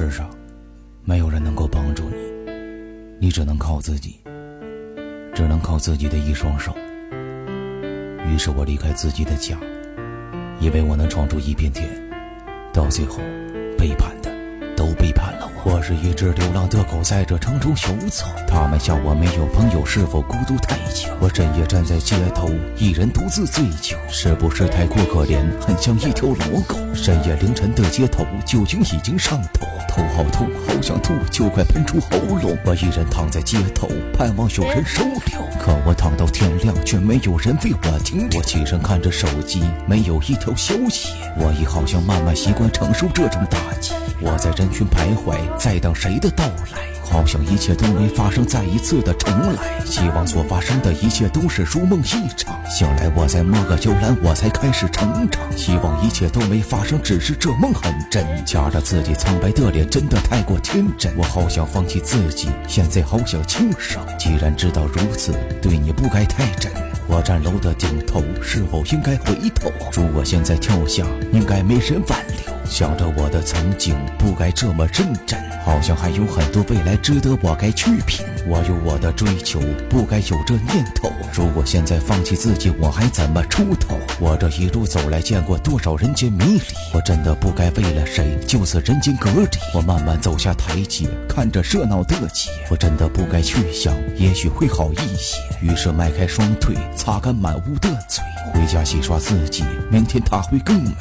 世上，没有人能够帮助你，你只能靠自己，只能靠自己的一双手。于是我离开自己的家，以为我能闯出一片天，到最后，背叛我。是一只流浪的狗，在这城中游走。他们笑我没有朋友，是否孤独太久？我深夜站在街头，一人独自醉酒，是不是太过可怜，很像一条老狗？深夜凌晨的街头，酒精已经上头，头好痛，好想吐，就快喷出喉咙。我一人躺在街头，盼望有人收留，可我躺到天亮，却没有人为我停留。我起身看着手机，没有一条消息。我已好像慢慢习惯承受这种打击。我在人群徘徊，在等谁的到来。好像一切都没发生，再一次的重来。希望所发生的一切都是如梦一场。醒来，我在摸个摇篮，我才开始成长。希望一切都没发生，只是这梦很真。夹着自己苍白的脸，真的太过天真。我好想放弃自己，现在好想轻生。既然知道如此，对你不该太真。我站楼的顶头，是否应该回头？如果现在跳下，应该没人挽留。想着我的曾经，不该这么认真。好像还有很多未来值得我该去拼。我有我的追求，不该有这念头。如果现在放弃自己，我还怎么出头？我这一路走来，见过多少人间迷离。我真的不该为了谁就此人间隔离。我慢慢走下台阶，看着热闹的街。我真的不该去想，也许会好一些。于是迈开双腿，擦干满屋的嘴，回家洗刷自己，明天他会更美。